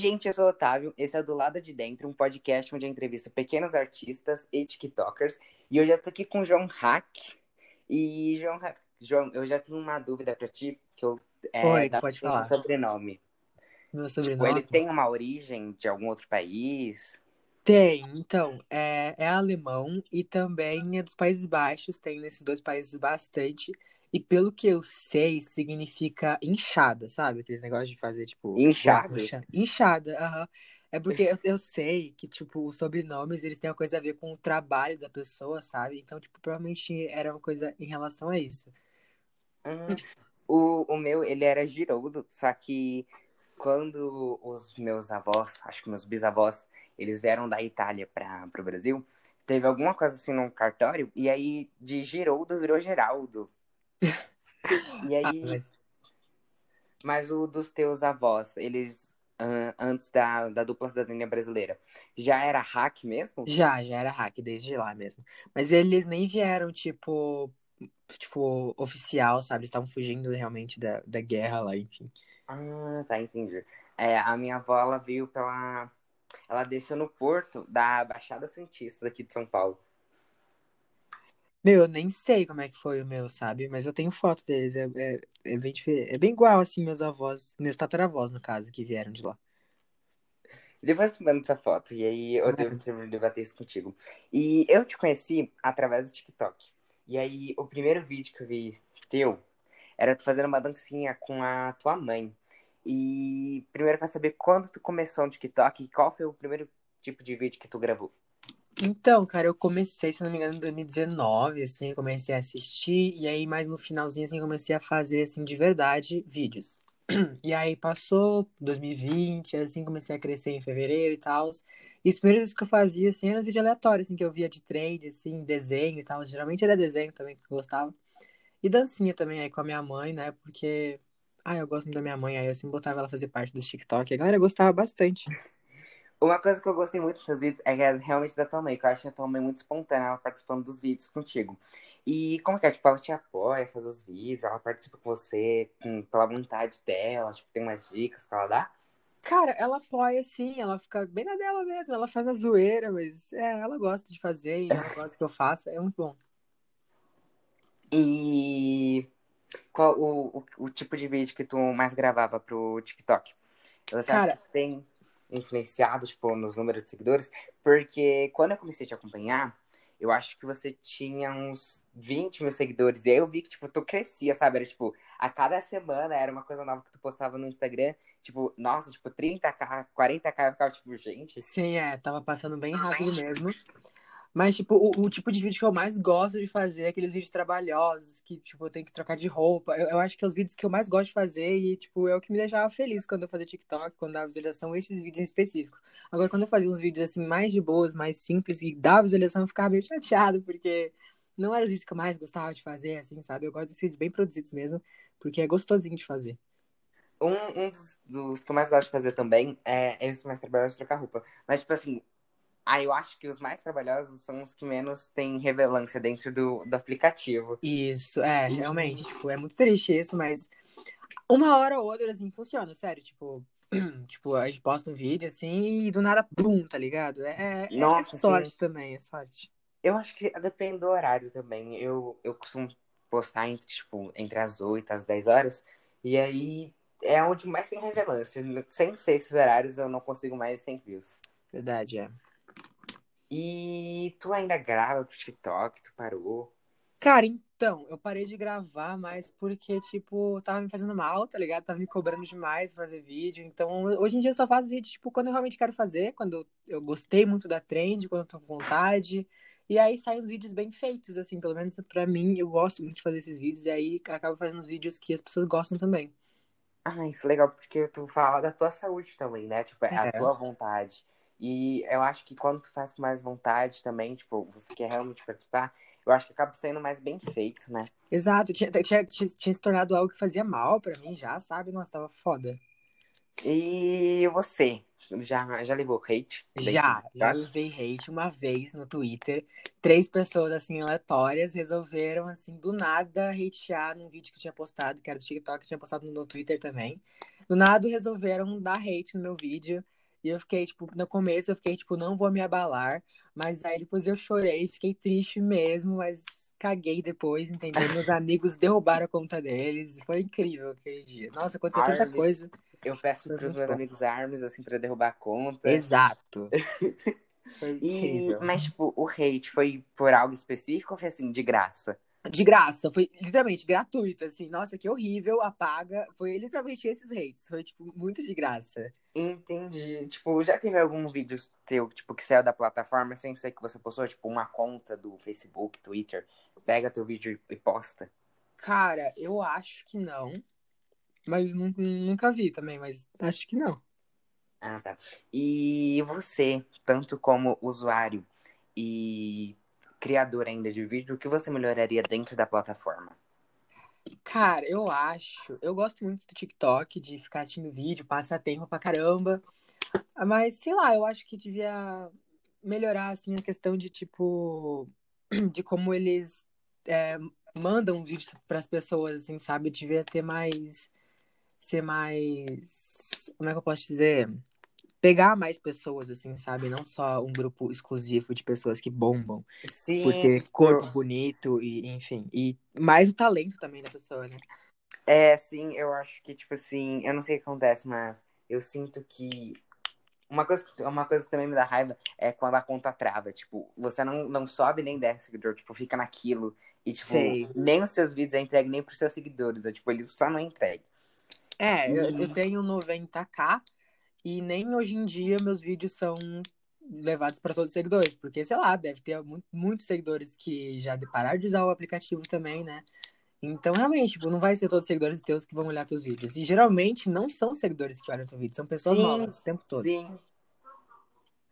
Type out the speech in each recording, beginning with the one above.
gente, eu sou o Otávio. Esse é o Do Lado de Dentro, um podcast onde eu entrevisto pequenos artistas e TikTokers. E hoje eu tô aqui com o João Hack. E, João, Hack, João, eu já tenho uma dúvida pra ti, que eu... É, Oi, pode falar. sobrenome. Meu Tipo, sobrenome? ele tem uma origem de algum outro país? Tem, então, é, é alemão e também é dos Países Baixos, tem nesses dois países bastante. E pelo que eu sei, significa inchada, sabe? Aqueles negócios de fazer, tipo, chão. Inchada, aham. É porque eu, eu sei que, tipo, os sobrenomes, eles têm uma coisa a ver com o trabalho da pessoa, sabe? Então, tipo, provavelmente era uma coisa em relação a isso. Hum, o, o meu, ele era Giroldo, só que quando os meus avós, acho que meus bisavós, eles vieram da Itália para o Brasil, teve alguma coisa assim num cartório, e aí de Giroldo virou Geraldo. E Ah, aí, mas mas o dos teus avós, eles, ah, antes da, da dupla cidadania brasileira, já era hack mesmo? já, já era hack desde lá mesmo. Mas eles nem vieram, tipo, tipo, oficial, sabe? Eles estavam fugindo realmente da, da guerra lá, enfim. Ah, tá, entendi. É, a minha avó, ela veio pela... Ela desceu no porto da Baixada Santista daqui de São Paulo. Meu, eu nem sei como é que foi o meu, sabe? Mas eu tenho foto deles. É, é, é bem. É bem igual, assim, meus avós, meus tataravós, no caso, que vieram de lá. Depois tu manda essa foto, e aí eu devo devo debater isso contigo. E eu te conheci através do TikTok. E aí, o primeiro vídeo que eu vi teu era tu fazendo uma dancinha com a tua mãe. E primeiro eu quero saber quando tu começou no TikTok e qual foi o primeiro tipo de vídeo que tu gravou. Então, cara, eu comecei, se não me engano, em 2019, assim, eu comecei a assistir, e aí mais no finalzinho, assim, comecei a fazer, assim, de verdade, vídeos. E aí passou 2020, assim, comecei a crescer em fevereiro e tal. E os primeiros vídeos que eu fazia, assim, eram vídeos aleatórios, assim, que eu via de trend, assim, desenho e tal. Geralmente era desenho também, que eu gostava. E dancinha também aí com a minha mãe, né? Porque, ah, eu gosto muito da minha mãe, aí eu sempre botava ela fazer parte dos TikTok. A galera gostava bastante. Uma coisa que eu gostei muito dos vídeos é que é realmente da tua mãe, que eu acho a tua mãe muito espontânea, ela participando dos vídeos contigo. E como que é? Tipo, ela te apoia, faz os vídeos, ela participa com você com, pela vontade dela, tipo, tem umas dicas que ela dá? Cara, ela apoia sim, ela fica bem na dela mesmo, ela faz a zoeira, mas é, ela gosta de fazer e ela gosta que eu faça, é muito bom. E qual o, o, o tipo de vídeo que tu mais gravava pro TikTok? Você Cara- acha que tem influenciado, tipo, nos números de seguidores? Porque quando eu comecei a te acompanhar, eu acho que você tinha uns 20 mil seguidores. E aí eu vi que, tipo, tu crescia, sabe? Era, tipo, a cada semana era uma coisa nova que tu postava no Instagram. Tipo, nossa, tipo, 30k, 40k, eu ficava, tipo, gente... Sim, é, tava passando bem rápido mesmo. Mas, tipo, o, o tipo de vídeo que eu mais gosto de fazer é aqueles vídeos trabalhosos, que, tipo, eu tenho que trocar de roupa. Eu, eu acho que é os vídeos que eu mais gosto de fazer e, tipo, é o que me deixava feliz quando eu fazia TikTok, quando dava visualização, esses vídeos em específico. Agora, quando eu fazia uns vídeos, assim, mais de boas, mais simples, e dava visualização, eu ficava meio chateado, porque não eram os vídeos que eu mais gostava de fazer, assim, sabe? Eu gosto desses vídeos bem produzidos mesmo, porque é gostosinho de fazer. Um, um dos, dos que eu mais gosto de fazer também é esses mais trabalhosos trocar roupa. Mas, tipo assim, aí eu acho que os mais trabalhosos são os que menos têm relevância dentro do, do aplicativo. Isso, é, realmente, tipo, é muito triste isso, mas uma hora ou outra, assim, funciona, sério, tipo, tipo, a gente posta um vídeo, assim, e do nada, bum, tá ligado? É, é, é Nossa, sorte sim. também, é sorte. Eu acho que depende do horário também. Eu, eu costumo postar entre, tipo, entre as 8 e as 10 horas. E aí é onde mais tem relevância. Sem ser esses horários, eu não consigo mais 100 views. Verdade, é. E tu ainda grava pro TikTok? Tu parou? Cara, então, eu parei de gravar, mas porque, tipo, tava me fazendo mal, tá ligado? Tava me cobrando demais pra fazer vídeo. Então, hoje em dia eu só faço vídeo, tipo, quando eu realmente quero fazer, quando eu gostei muito da trend, quando eu tô com vontade. E aí saem os vídeos bem feitos, assim, pelo menos pra mim, eu gosto muito de fazer esses vídeos, e aí acabo fazendo os vídeos que as pessoas gostam também. Ah, isso é legal, porque tu fala da tua saúde também, né? Tipo, é a É. tua vontade. E eu acho que quando tu faz com mais vontade também, tipo, você quer realmente participar, eu acho que acaba sendo mais bem feito, né? Exato, tinha, tinha, tinha, tinha se tornado algo que fazia mal pra mim já, sabe? Nossa, tava foda. E você? Já, já levou hate? Já, já TikTok? levei hate uma vez no Twitter. Três pessoas, assim, aleatórias, resolveram, assim, do nada, hatear num vídeo que eu tinha postado, que era do TikTok, que eu tinha postado no Twitter também. Do nada resolveram dar hate no meu vídeo. E eu fiquei, tipo, no começo eu fiquei, tipo, não vou me abalar. Mas aí depois eu chorei, fiquei triste mesmo, mas caguei depois, entendeu? Meus amigos derrubaram a conta deles. Foi incrível aquele dia. Nossa, aconteceu tanta coisa. Eu peço pros muito meus bom. amigos armas, assim, pra derrubar a conta. Exato. Foi E, incrível. mas, tipo, o hate foi por algo específico ou foi assim, de graça? De graça, foi literalmente gratuito, assim. Nossa, que horrível, apaga. Foi literalmente esses hates. Foi, tipo, muito de graça. Entendi. Tipo, já teve algum vídeo teu, tipo, que saiu da plataforma sem ser que você postou, tipo, uma conta do Facebook, Twitter, pega teu vídeo e posta? Cara, eu acho que não. Mas nu- nunca vi também, mas acho que não. Ah, tá. E você, tanto como usuário e criador ainda de vídeo, o que você melhoraria dentro da plataforma? Cara, eu acho. Eu gosto muito do TikTok, de ficar assistindo vídeo, passar tempo pra caramba. Mas, sei lá, eu acho que devia melhorar, assim, a questão de, tipo, de como eles é, mandam vídeos pras pessoas, assim, sabe? Devia ter mais. Ser mais. Como é que eu posso dizer? Pegar mais pessoas, assim, sabe? Não só um grupo exclusivo de pessoas que bombam Sim. por ter corpo bonito e, enfim. E mais o talento também da pessoa, né? É, sim, eu acho que, tipo assim, eu não sei o que acontece, mas eu sinto que. Uma coisa, uma coisa que também me dá raiva é quando a conta trava. Tipo, você não, não sobe nem desce seguidor, tipo, fica naquilo. E, tipo, Sei. nem os seus vídeos é entregue nem pros seus seguidores. É, tipo, eles só não é entregue. É, eu, eu tenho 90k e nem hoje em dia meus vídeos são levados para todos os seguidores, porque sei lá, deve ter muito, muitos seguidores que já pararam de usar o aplicativo também, né? Então, realmente, tipo, não vai ser todos os seguidores teus que vão olhar teus vídeos. E geralmente não são seguidores que olham teu vídeo, são pessoas Sim, novas o tempo todo. Sim.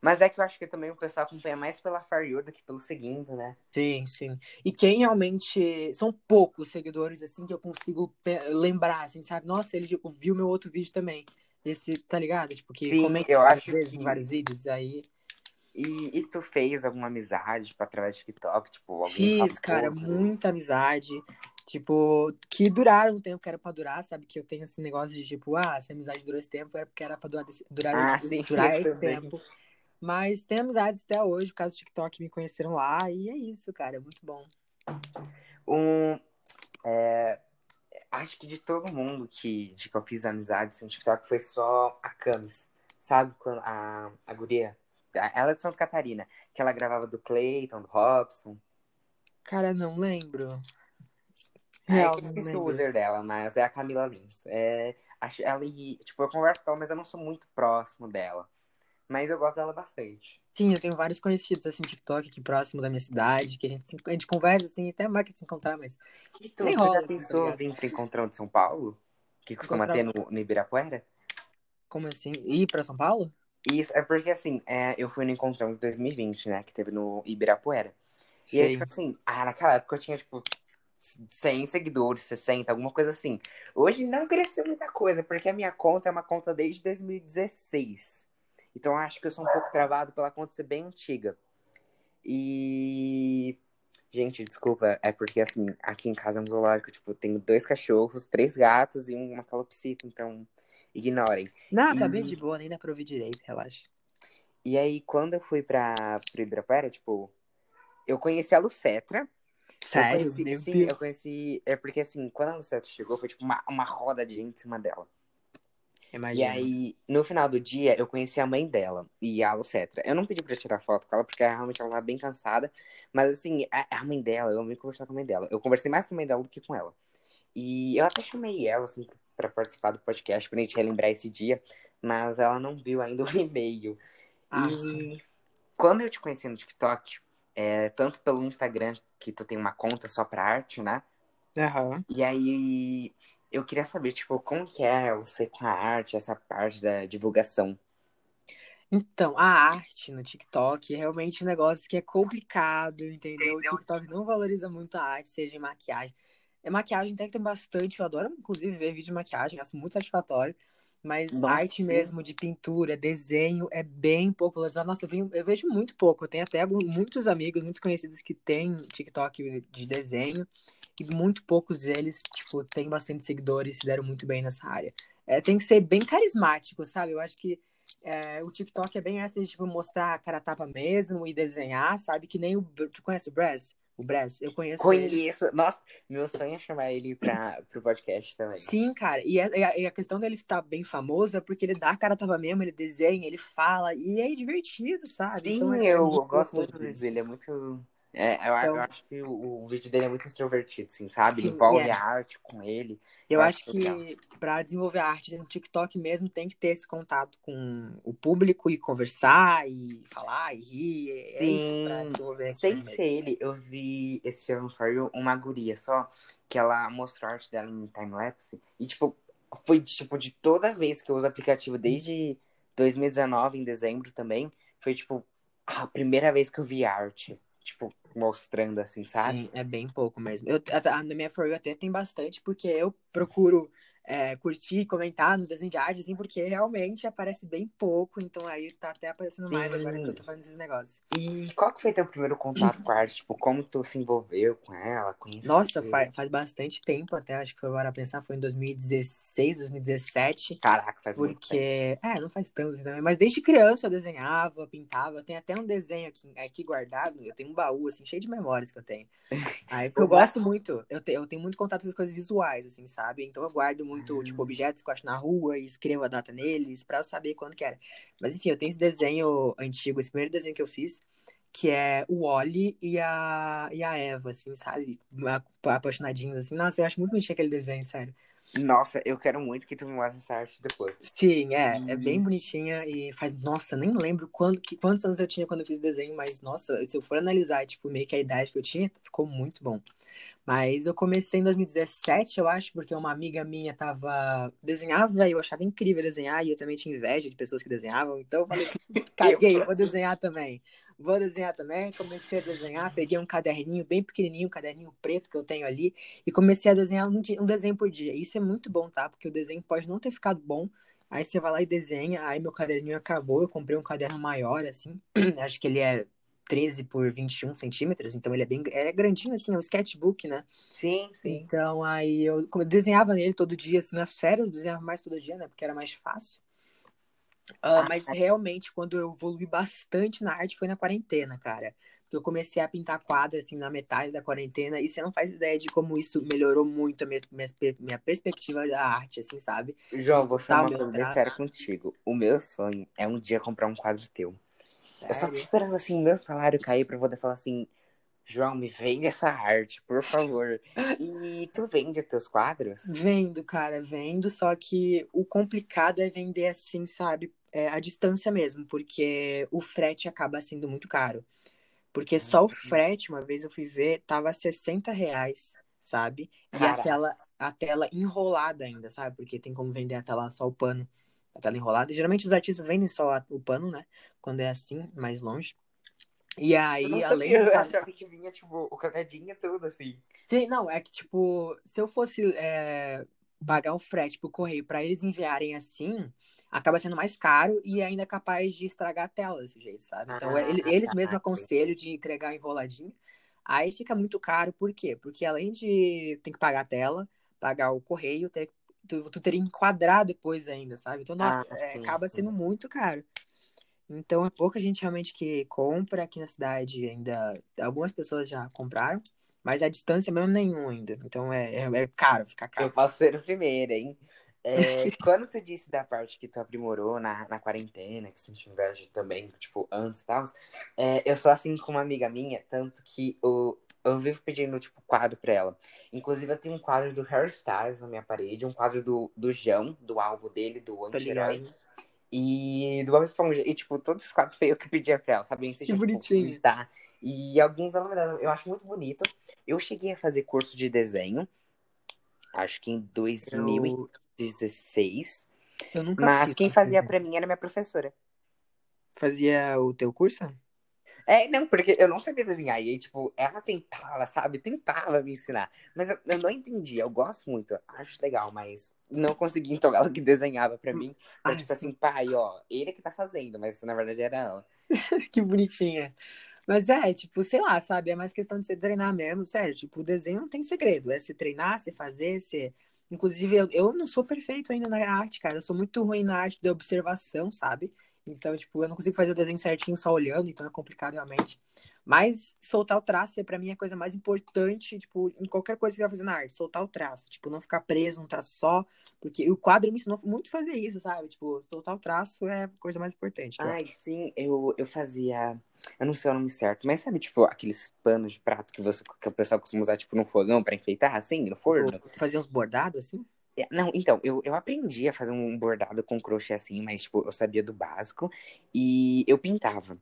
Mas é que eu acho que também o pessoal acompanha mais pela For You do que pelo seguindo, né? Sim, sim. E quem realmente. São poucos seguidores, assim, que eu consigo lembrar, assim, sabe? Nossa, ele tipo, viu meu outro vídeo também. Esse, tá ligado? Tipo, que Sim, comenta eu acho vezes que- em vários vídeos, aí. E, e tu fez alguma amizade, tipo, através do TikTok? Tipo, Fiz, cara, muita amizade. Tipo, que duraram um tempo que era pra durar, sabe? Que eu tenho esse negócio de, tipo, ah, se a amizade durou esse tempo, era porque era pra durar, durar, Ah, sim, durar esse também. tempo. Mas tem amizades até hoje, por causa do TikTok, me conheceram lá, e é isso, cara, é muito bom. Um, é, acho que de todo mundo que, de que eu fiz amizades no TikTok foi só a Camis, sabe? Quando a, a guria, ela é de Santa Catarina, que ela gravava do Clayton, do Robson. Cara, não lembro. É, Real, que eu não esqueci o user dela, mas é a Camila Lins. É, acho, ela, tipo, eu converso com ela, mas eu não sou muito próximo dela. Mas eu gosto dela bastante. Sim, eu tenho vários conhecidos, assim, TikTok aqui próximo da minha cidade, que a gente, a gente conversa, assim, até marca de se encontrar, mas E Nem tu rola, já assim, pensou tá em vir pro Encontrão de São Paulo? Que costuma Encontrar- ter no, no Ibirapuera? como assim? Ir pra São Paulo? Isso, é porque assim, é, eu fui no Encontrão de 2020, né? Que teve no Ibirapuera. E aí, tipo assim, ah, naquela época eu tinha, tipo, 100 seguidores, 60, alguma coisa assim. Hoje não cresceu muita coisa, porque a minha conta é uma conta desde 2016. Então eu acho que eu sou um pouco travado pela conta ser bem antiga. E. Gente, desculpa, é porque assim, aqui em casa é um zoológico, tipo, eu tenho dois cachorros, três gatos e uma calopsita, então ignorem. Não, tá E- bem de boa, nem dá pra ouvir direito, relaxa. E aí, quando eu fui pra, pro Ibirapuera, tipo, eu conheci a Lucetra. Eu Sério? conheci, Meu sim, Deus. eu conheci. É porque assim, quando a Lucetra chegou, foi tipo uma, uma roda de gente em cima dela. E Imagina. aí, no final do dia, eu conheci a mãe dela e a Lucetra. Eu não pedi pra tirar foto com ela, porque realmente ela tava bem cansada. Mas assim, a, a mãe dela, eu amei conversar com a mãe dela. Eu conversei mais com a mãe dela do que com ela. E eu até chamei ela, assim, pra participar do podcast, pra gente relembrar esse dia. Mas ela não viu ainda o e-mail. Ah, e sim. quando eu te conheci no TikTok, é, tanto pelo Instagram, que tu tem uma conta só pra arte, né? Aham. E aí eu queria saber, tipo, como que é você com a arte, essa parte da divulgação. Então, a arte no TikTok é realmente um negócio que é complicado, entendeu? O TikTok não valoriza muito a arte, seja em maquiagem. É, maquiagem até que tem bastante, eu adoro, inclusive, ver vídeo de maquiagem, acho muito satisfatório. Mas Nossa, arte mesmo, de pintura, desenho, é bem pouco valorizado. Nossa, eu, venho- eu vejo muito pouco. Eu tenho até alguns- muitos amigos, muitos conhecidos que têm TikTok de desenho. E muito poucos deles, tipo, têm bastante seguidores e se deram muito bem nessa área. é, tem que ser bem carismático, sabe? Eu acho que é, o TikTok é bem essa de tipo, mostrar a cara tapa mesmo e desenhar, sabe? Que nem o. Tu conhece o Brez? O Brez, eu conheço. Conheço. Ele. Nossa, meu sonho é chamar ele para o podcast também. Sim, cara. E a, e a, questão dele estar bem famoso é porque ele dá a cara tava mesmo, ele desenha, ele fala, e é divertido, sabe? Sim, então, é, eu, eu gosto muito dele, é muito é, eu, então, eu, acho que o, o, vídeo dele é muito extrovertido, assim, sabe? Sim, envolve é. a arte com ele. Eu, eu acho, acho que para desenvolver a arte no TikTok mesmo tem que ter esse contato com o público e conversar e falar e rir. É Sim, isso pra desenvolver Sem ser ele, eu vi esse ano saiu uma guria só, que ela mostrou a arte dela em time-lapse. E, tipo, foi tipo de toda vez que eu uso o aplicativo desde 2019, em dezembro também, foi tipo a primeira vez que eu vi arte tipo, mostrando assim, sabe? Sim, é bem pouco mesmo. Eu, na minha For até tem bastante, porque eu procuro é, curtir, comentar nos desenhos de arte, assim, porque realmente aparece bem pouco, então aí tá até aparecendo mais Sim. agora que eu tô fazendo esses negócios. E qual que foi teu primeiro contato com a arte? Tipo, como tu se envolveu com ela, conheceu? Nossa, faz, faz bastante tempo até, acho que foi agora pensar, foi em 2016, 2017. Caraca, faz porque... muito tempo. É, não faz tanto também, mas desde criança eu desenhava, pintava, eu tenho até um desenho aqui, aqui guardado, eu tenho um baú, assim, cheio de memórias que eu tenho. Aí, porque eu gosto muito, eu, te, eu tenho muito contato com as coisas visuais, assim, sabe? Então eu guardo muito muito, tipo, objetos que eu acho na rua e escrevo a data neles pra eu saber quando que era. Mas enfim, eu tenho esse desenho antigo, esse primeiro desenho que eu fiz, que é o Wally e a, e a Eva, assim, sabe? Apaixonadinhos, assim. Nossa, eu acho muito bonitinho aquele desenho, sério. Nossa, eu quero muito que tu me mostre essa arte depois. Sim, é. E... É bem bonitinha e faz. Nossa, nem lembro quando, que, quantos anos eu tinha quando eu fiz o desenho, mas, nossa, se eu for analisar, tipo, meio que a idade que eu tinha, ficou muito bom. Mas eu comecei em 2017, eu acho, porque uma amiga minha tava. desenhava e eu achava incrível desenhar, e eu também tinha inveja de pessoas que desenhavam, então eu falei, caguei, vou desenhar também. Vou desenhar também. Comecei a desenhar, peguei um caderninho bem pequenininho, um caderninho preto que eu tenho ali, e comecei a desenhar um, um desenho por dia. Isso é muito bom, tá? Porque o desenho pode não ter ficado bom, Aí você vai lá e desenha, aí meu caderninho acabou, eu comprei um caderno maior, assim, acho que ele é 13 por 21 centímetros, então ele é bem é grandinho assim, é um sketchbook, né? Sim, sim. Então aí eu desenhava nele todo dia, assim, nas férias eu desenhava mais todo dia, né? Porque era mais fácil. Uh, mas realmente, quando eu evolui bastante na arte foi na quarentena, cara. Porque eu comecei a pintar quadros, assim, na metade da quarentena, e você não faz ideia de como isso melhorou muito a minha, minha, minha perspectiva da arte, assim, sabe? João, vou falar uma coisa bem séria contigo. O meu sonho é um dia comprar um quadro teu. Eu só tô esperando assim o meu salário cair pra poder falar assim, João, me vende essa arte, por favor. e tu vende teus quadros? Vendo, cara, vendo, só que o complicado é vender assim, sabe? É, a distância mesmo, porque o frete acaba sendo muito caro. Porque só o frete, uma vez eu fui ver, tava 60 reais, sabe? E a tela, a tela enrolada ainda, sabe? Porque tem como vender a tela só o pano a tela enrolada. E, geralmente os artistas vendem só o pano, né? Quando é assim, mais longe. E aí, eu além. Eu achava que vinha, tipo, o cagadinho tudo, assim. Sim, não, é que, tipo, se eu fosse é, pagar o frete pro correio para eles enviarem assim, acaba sendo mais caro e ainda é capaz de estragar a tela desse jeito, sabe? Então, ah, eles mesmos aconselham de entregar enroladinho. Aí fica muito caro, por quê? Porque além de ter que pagar a tela, pagar o correio, ter tu, tu teria que enquadrar depois ainda, sabe? Então, nossa, ah, é, acaba sim. sendo muito caro. Então, é pouca gente realmente que compra aqui na cidade ainda. Algumas pessoas já compraram, mas a distância mesmo nenhum ainda. Então, é, é, é caro, fica caro. Eu posso ser o primeiro, hein? É, quando tu disse da parte que tu aprimorou na, na quarentena, que sentiu inveja também, tipo, antes e tal, é, eu sou assim com uma amiga minha, tanto que o, eu vivo pedindo, tipo, quadro pra ela. Inclusive, eu tenho um quadro do Harry Styles na minha parede, um quadro do, do João, do álbum dele, do Anti-Herói. E do Bob Esponja. E, tipo, todos os quadros foi eu que pedia pra ela, sabe? que tipo, bonitinho. Tá. E alguns ela me deram, eu acho muito bonito. Eu cheguei a fazer curso de desenho, acho que em 2016. Eu nunca Mas fiz, quem fazia pra mim era minha professora. Fazia o teu curso? É, não, porque eu não sabia desenhar. E aí, tipo, ela tentava, sabe? Tentava me ensinar. Mas eu, eu não entendi. Eu gosto muito, acho legal, mas não consegui. Então, ela que desenhava pra mim. Foi tipo assim, pai, ó, ele que tá fazendo, mas na verdade era ela. que bonitinha. Mas é, tipo, sei lá, sabe? É mais questão de você treinar mesmo. Sério, tipo, o desenho não tem segredo. É se treinar, se fazer, se Inclusive, eu, eu não sou perfeito ainda na arte, cara. Eu sou muito ruim na arte de observação, sabe? Então, tipo, eu não consigo fazer o desenho certinho só olhando, então é complicado realmente. Mas soltar o traço, é, pra mim, a coisa mais importante, tipo, em qualquer coisa que você vai fazer na arte. Soltar o traço. Tipo, não ficar preso num traço só. Porque o quadro me ensinou muito a fazer isso, sabe? Tipo, soltar o traço é a coisa mais importante. Ai, sim, eu, eu fazia. Eu não sei o nome certo, mas sabe, tipo, aqueles panos de prato que, você, que o pessoal costuma usar, tipo, no fogão pra enfeitar, assim, no forno? Tipo, fazer uns bordados, assim? É, Não, então, eu, eu aprendi a fazer um bordado com crochê assim, mas, tipo, eu sabia do básico e eu pintava.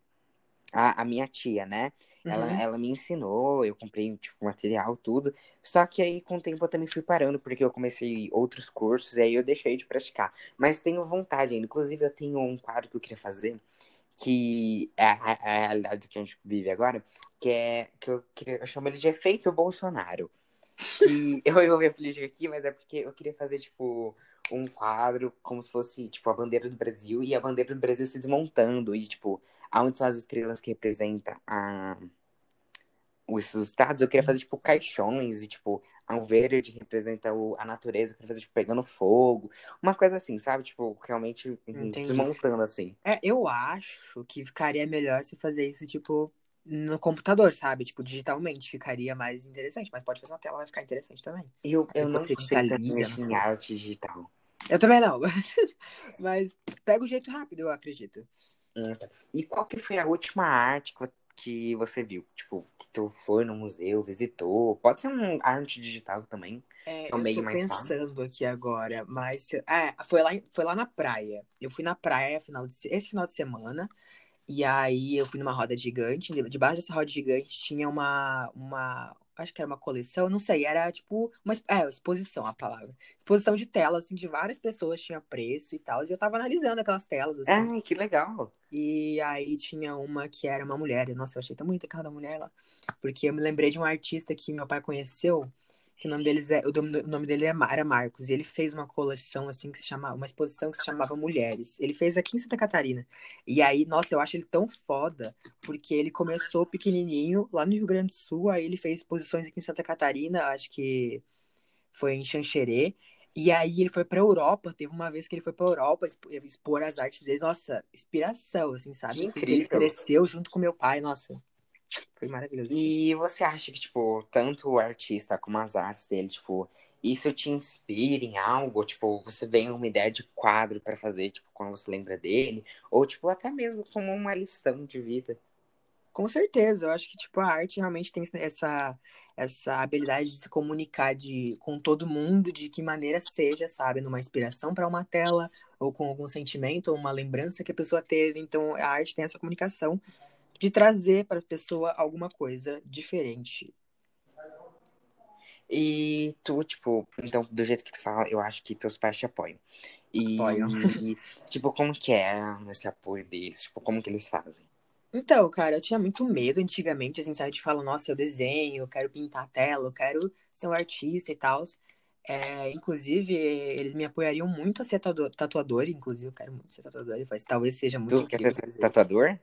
A, a minha tia, né? Ela, Uhum. ela me ensinou, eu comprei, tipo, material, tudo. Só que aí, com o tempo, eu também fui parando, porque eu comecei outros cursos e aí eu deixei de praticar. Mas tenho vontade ainda. Inclusive, eu tenho um quadro que eu queria fazer, que é a, a- realidade que a gente vive agora, que é, que eu, queria- eu chamo ele de efeito Bolsonaro. Que eu envolvi a política aqui, mas é porque eu queria fazer, tipo, um quadro como se fosse, tipo, a bandeira do Brasil e a bandeira do Brasil se desmontando. E, tipo, aonde são as estrelas que representam a... os estados, eu queria fazer, tipo, caixões e, tipo, ao verde representa o- a natureza, eu queria fazer, tipo, pegando fogo. Uma coisa assim, sabe? Tipo, realmente uhum, Entendi. desmontando, assim. É, eu acho que ficaria melhor se fazer isso, tipo, no computador, sabe? Tipo, digitalmente ficaria mais interessante. Mas pode fazer na tela, vai ficar interessante também. Eu, eu não sei digitaliza, em arte digital. Eu também não. Mas pega o jeito rápido, eu acredito. Tá. E qual que foi a última arte que vo- que você viu? Tipo, que tu foi no museu, visitou? Pode ser um arte digital também. É, É um eu meio tô mais fácil. pensando aqui agora, mas. É, foi lá, foi lá na praia. Eu fui na praia final de, se- esse final de semana. E aí eu fui numa roda gigante. Debaixo dessa roda gigante tinha uma, uma. Acho que era uma coleção, não sei, era tipo uma é, exposição a palavra. Exposição de telas, assim, de várias pessoas, tinha preço e tal. E eu tava analisando aquelas telas, assim. Ai, que legal. E aí tinha uma que era uma mulher. E, Nossa, eu achei tão bonita aquela mulher lá. Porque eu me lembrei de um artista que meu pai conheceu, que o nome deles é, o nome, o nome dele é era Marcos. E ele fez uma coleção assim que se chamava, uma exposição que se chamava Mulheres. Ele fez aqui em Santa Catarina. E aí, nossa, eu acho ele tão foda, porque ele começou pequenininho lá no Rio Grande do Sul, aí ele fez exposições aqui em Santa Catarina, acho que foi em Xanxerê. E aí ele foi pra Europa, teve uma vez que ele foi pra Europa expo- expor as artes dele. Nossa, inspiração, assim, sabe? Ele incrível. cresceu junto com meu pai, nossa. Foi maravilhoso. E você acha que, tipo, tanto o artista como as artes dele, tipo, isso te inspira em algo? Tipo, você vem uma ideia de quadro pra fazer, tipo, quando você lembra dele? Ou, tipo, até mesmo como uma lição de vida? Com certeza, eu acho que tipo a arte realmente tem essa essa habilidade de se comunicar de com todo mundo de que maneira seja, sabe, numa inspiração para uma tela ou com algum sentimento ou uma lembrança que a pessoa teve. Então a arte tem essa comunicação de trazer para a pessoa alguma coisa diferente. E tu, tipo, então, do jeito que tu fala, eu acho que teus pais te apoiam. E, Apoiam. tipo, como que é esse apoio deles? Tipo, como que eles fazem? Então, cara, eu tinha muito medo antigamente, assim, sabe, de falar, nossa, eu desenho, eu quero pintar a tela, eu quero ser um artista e tal. É, inclusive, eles me apoiariam muito a ser tatuador, tatuador, inclusive, eu quero muito ser tatuador, e faz- talvez seja muito Tu quer ser tatuador?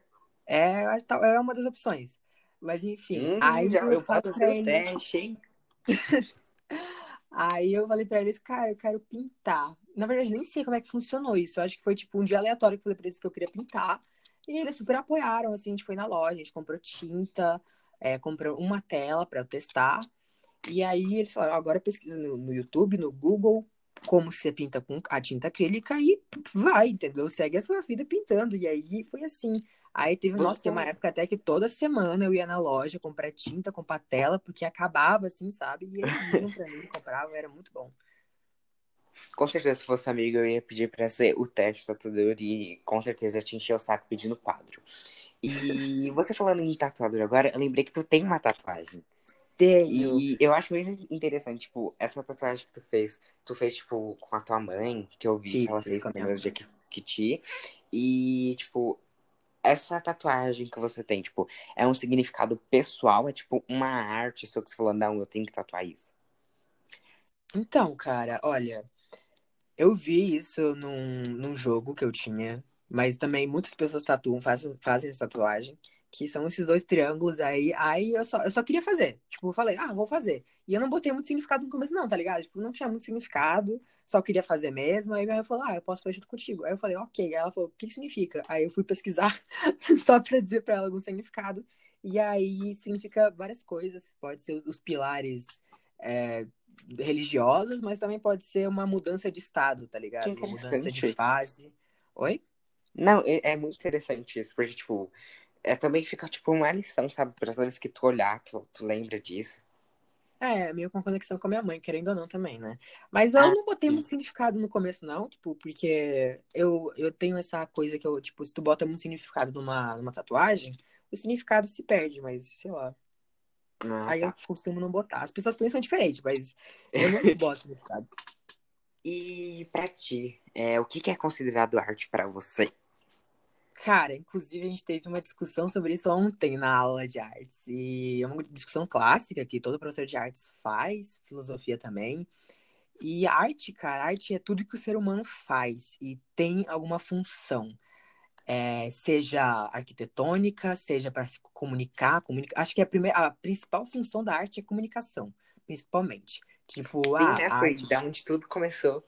É, é uma das opções. Mas enfim, Hum, aí já, eu ser o eles, teste, hein? aí eu falei pra eles, cara, eu quero pintar. Na verdade, nem sei como é que funcionou isso. Eu acho que foi tipo um dia aleatório que eu falei pra eles que eu queria pintar. E eles super apoiaram, assim, a gente foi na loja, a gente comprou tinta, é, comprou uma tela pra eu testar. E aí eles falaram, agora pesquisa no, no YouTube, no Google, como você pinta com a tinta acrílica e vai, entendeu? Segue a sua vida pintando. E aí foi assim. Aí teve, nossa, tem uma época até que toda semana eu ia na loja comprar tinta, comprar tela, porque acabava assim, sabe? E eles iam pra mim, compravam, era muito bom. Com certeza, se fosse amigo, eu ia pedir pra ser o teste tatuador e com certeza te encher o saco pedindo quadro. E você falando em tatuador agora, eu lembrei que tu tem uma tatuagem. Tenho. E eu acho muito interessante, tipo, essa tatuagem que tu fez, tu fez, tipo, com a tua mãe, que eu vi Fiz, que ela fez com a minha mãe. ti. E, tipo, essa tatuagem que você tem, tipo, é um significado pessoal? É tipo uma arte sua que você falou, não, eu tenho que tatuar isso. Então, cara, olha, eu vi isso num, num jogo que eu tinha, mas também muitas pessoas tatuam, fazem, fazem essa tatuagem, que são esses dois triângulos aí. Aí eu só, eu só queria fazer. Tipo, eu falei, ah, vou fazer. E eu não botei muito significado no começo, não, tá ligado? Tipo, não tinha muito significado, só queria fazer mesmo. Aí minha mãe falou, ah, eu posso fazer junto contigo. Aí eu falei, ok. Aí ela falou, o que, que significa? Aí eu fui pesquisar só pra dizer pra ela algum significado. E aí significa várias coisas. Pode ser os pilares é, religiosos, mas também pode ser uma mudança de estado, tá ligado? Uma mudança de fase. Oi? Não, é, é muito interessante isso, porque, tipo, é, também fica, tipo, uma lição, sabe? Para todas que tu olhar, tu, tu lembra disso. É, meio com conexão com a minha mãe, querendo ou não também, né? Mas eu ah, não botei sim. muito significado no começo, não, tipo, porque eu, eu tenho essa coisa que eu, tipo, se tu bota muito significado numa, numa tatuagem, o significado se perde, mas sei lá. Ah, Aí tá. eu costumo não botar. As pessoas pensam diferente, mas eu não boto significado. E pra ti, é, o que, que é considerado arte para você? Cara, inclusive a gente teve uma discussão sobre isso ontem na aula de artes. E é uma discussão clássica que todo professor de artes faz, filosofia também. E arte, cara, arte é tudo que o ser humano faz e tem alguma função. É, seja arquitetônica, seja para se comunicar, comunica... acho que a, primeira, a principal função da arte é comunicação, principalmente. Tipo, Sim, a né? Foi arte... de onde tudo começou.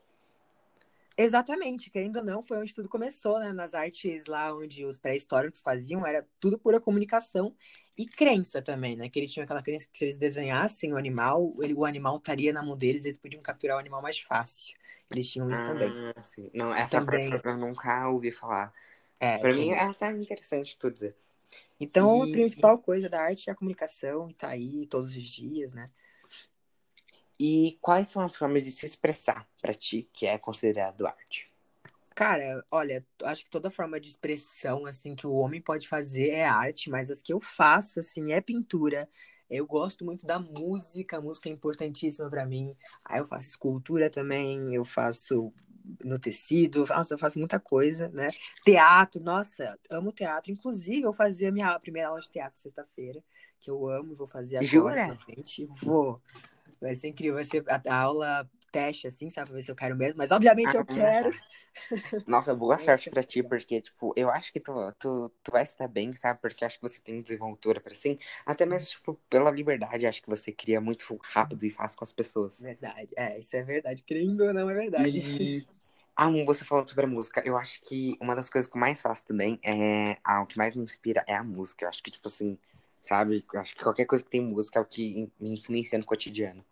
Exatamente, querendo ou não, foi onde tudo começou, né? Nas artes lá onde os pré-históricos faziam, era tudo pura comunicação e crença também, né? Que eles tinham aquela crença que se eles desenhassem o animal, ele, o animal estaria na mão deles, eles podiam capturar o animal mais fácil. Eles tinham isso ah, também. Sim. Não, essa também... eu nunca ouvi falar. É, pra mim é até interessante tu dizer. Então, e... a principal coisa da arte é a comunicação, e tá aí todos os dias, né? E quais são as formas de se expressar para ti que é considerado arte? Cara, olha, acho que toda forma de expressão assim que o homem pode fazer é arte, mas as que eu faço assim é pintura. Eu gosto muito da música, a música é importantíssima para mim. Aí eu faço escultura também, eu faço no tecido, nossa, eu faço muita coisa, né? Teatro, nossa, amo teatro. Inclusive, eu fazia minha primeira aula de teatro sexta-feira, que eu amo, vou fazer agora. Jura? Vou. Vai ser incrível, vai ser a, aula teste, assim, sabe? Pra ver se eu quero mesmo. Mas obviamente eu ah, quero. Nossa, boa sorte pra ti, porque, tipo, eu acho que tu, tu, tu vai estar bem, sabe? Porque acho que você tem desenvoltura pra assim. Até mesmo, tipo, pela liberdade, acho que você cria muito rápido e fácil com as pessoas. Verdade. É, isso é verdade. Querendo ou não, é verdade. E... Ah, você falando sobre a música, eu acho que uma das coisas que eu mais faço também é. Ah, o que mais me inspira é a música. Eu acho que, tipo assim, sabe? Eu acho que qualquer coisa que tem música é o que me influencia no cotidiano.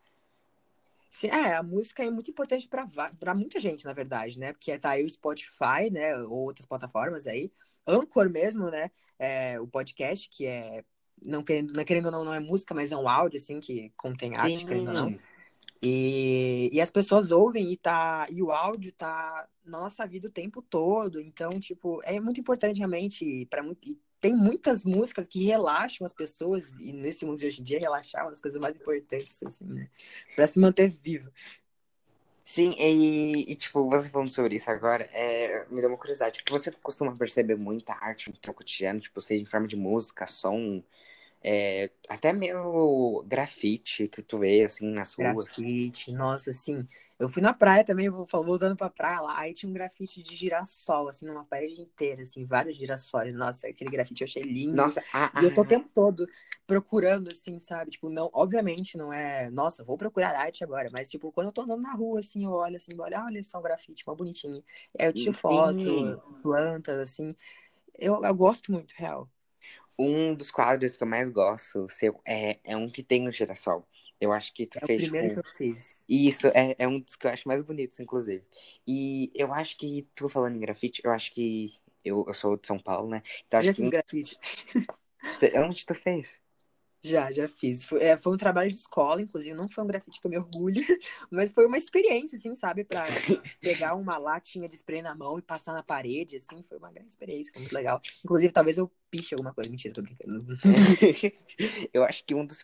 Sim, é, a música é muito importante para muita gente, na verdade, né? Porque tá aí o Spotify, né? Ou outras plataformas aí. Anchor mesmo, né? É, o podcast, que é. Não querendo, não querendo ou não, não é música, mas é um áudio, assim, que contém arte, Sim. querendo ou não. E, e as pessoas ouvem e, tá, e o áudio tá na nossa vida o tempo todo. Então, tipo, é muito importante realmente para tem muitas músicas que relaxam as pessoas, e nesse mundo de hoje em dia, relaxar é uma das coisas mais importantes, assim, né? Pra se manter vivo. Sim, e, e, tipo, você falando sobre isso agora, é, me deu uma curiosidade. Tipo, você costuma perceber muita arte no seu cotidiano, tipo, seja em forma de música, som, é, até mesmo grafite que tu vê, assim, nas ruas. Grafite, nossa, assim, eu fui na praia também, voltando pra praia lá, aí tinha um grafite de girassol, assim, numa parede inteira, assim, vários girassóis. Nossa, aquele grafite eu achei lindo. Nossa, ah, e eu tô o tempo todo procurando, assim, sabe? Tipo, não, obviamente não é, nossa, vou procurar arte agora, mas, tipo, quando eu tô andando na rua, assim, eu olho assim, olha, olha só o grafite, mó bonitinho. Aí eu tiro foto, plantas, assim. Eu, eu gosto muito, real. Um dos quadros que eu mais gosto seu, é, é um que tem no girassol. Eu acho que tu é fez. O primeiro tipo, que eu fiz. Isso, é, é um dos que eu acho mais bonitos, inclusive. E eu acho que, tu falando em grafite, eu acho que. Eu, eu sou de São Paulo, né? Então, eu já que... fiz grafite. Onde tu fez? Já, já fiz. Foi, é, foi um trabalho de escola, inclusive, não foi um grafite que eu me orgulho, mas foi uma experiência, assim, sabe? Pra pegar uma latinha de spray na mão e passar na parede, assim, foi uma grande experiência, foi muito legal. Inclusive, talvez eu piche alguma coisa. Mentira, tô brincando. eu acho que um dos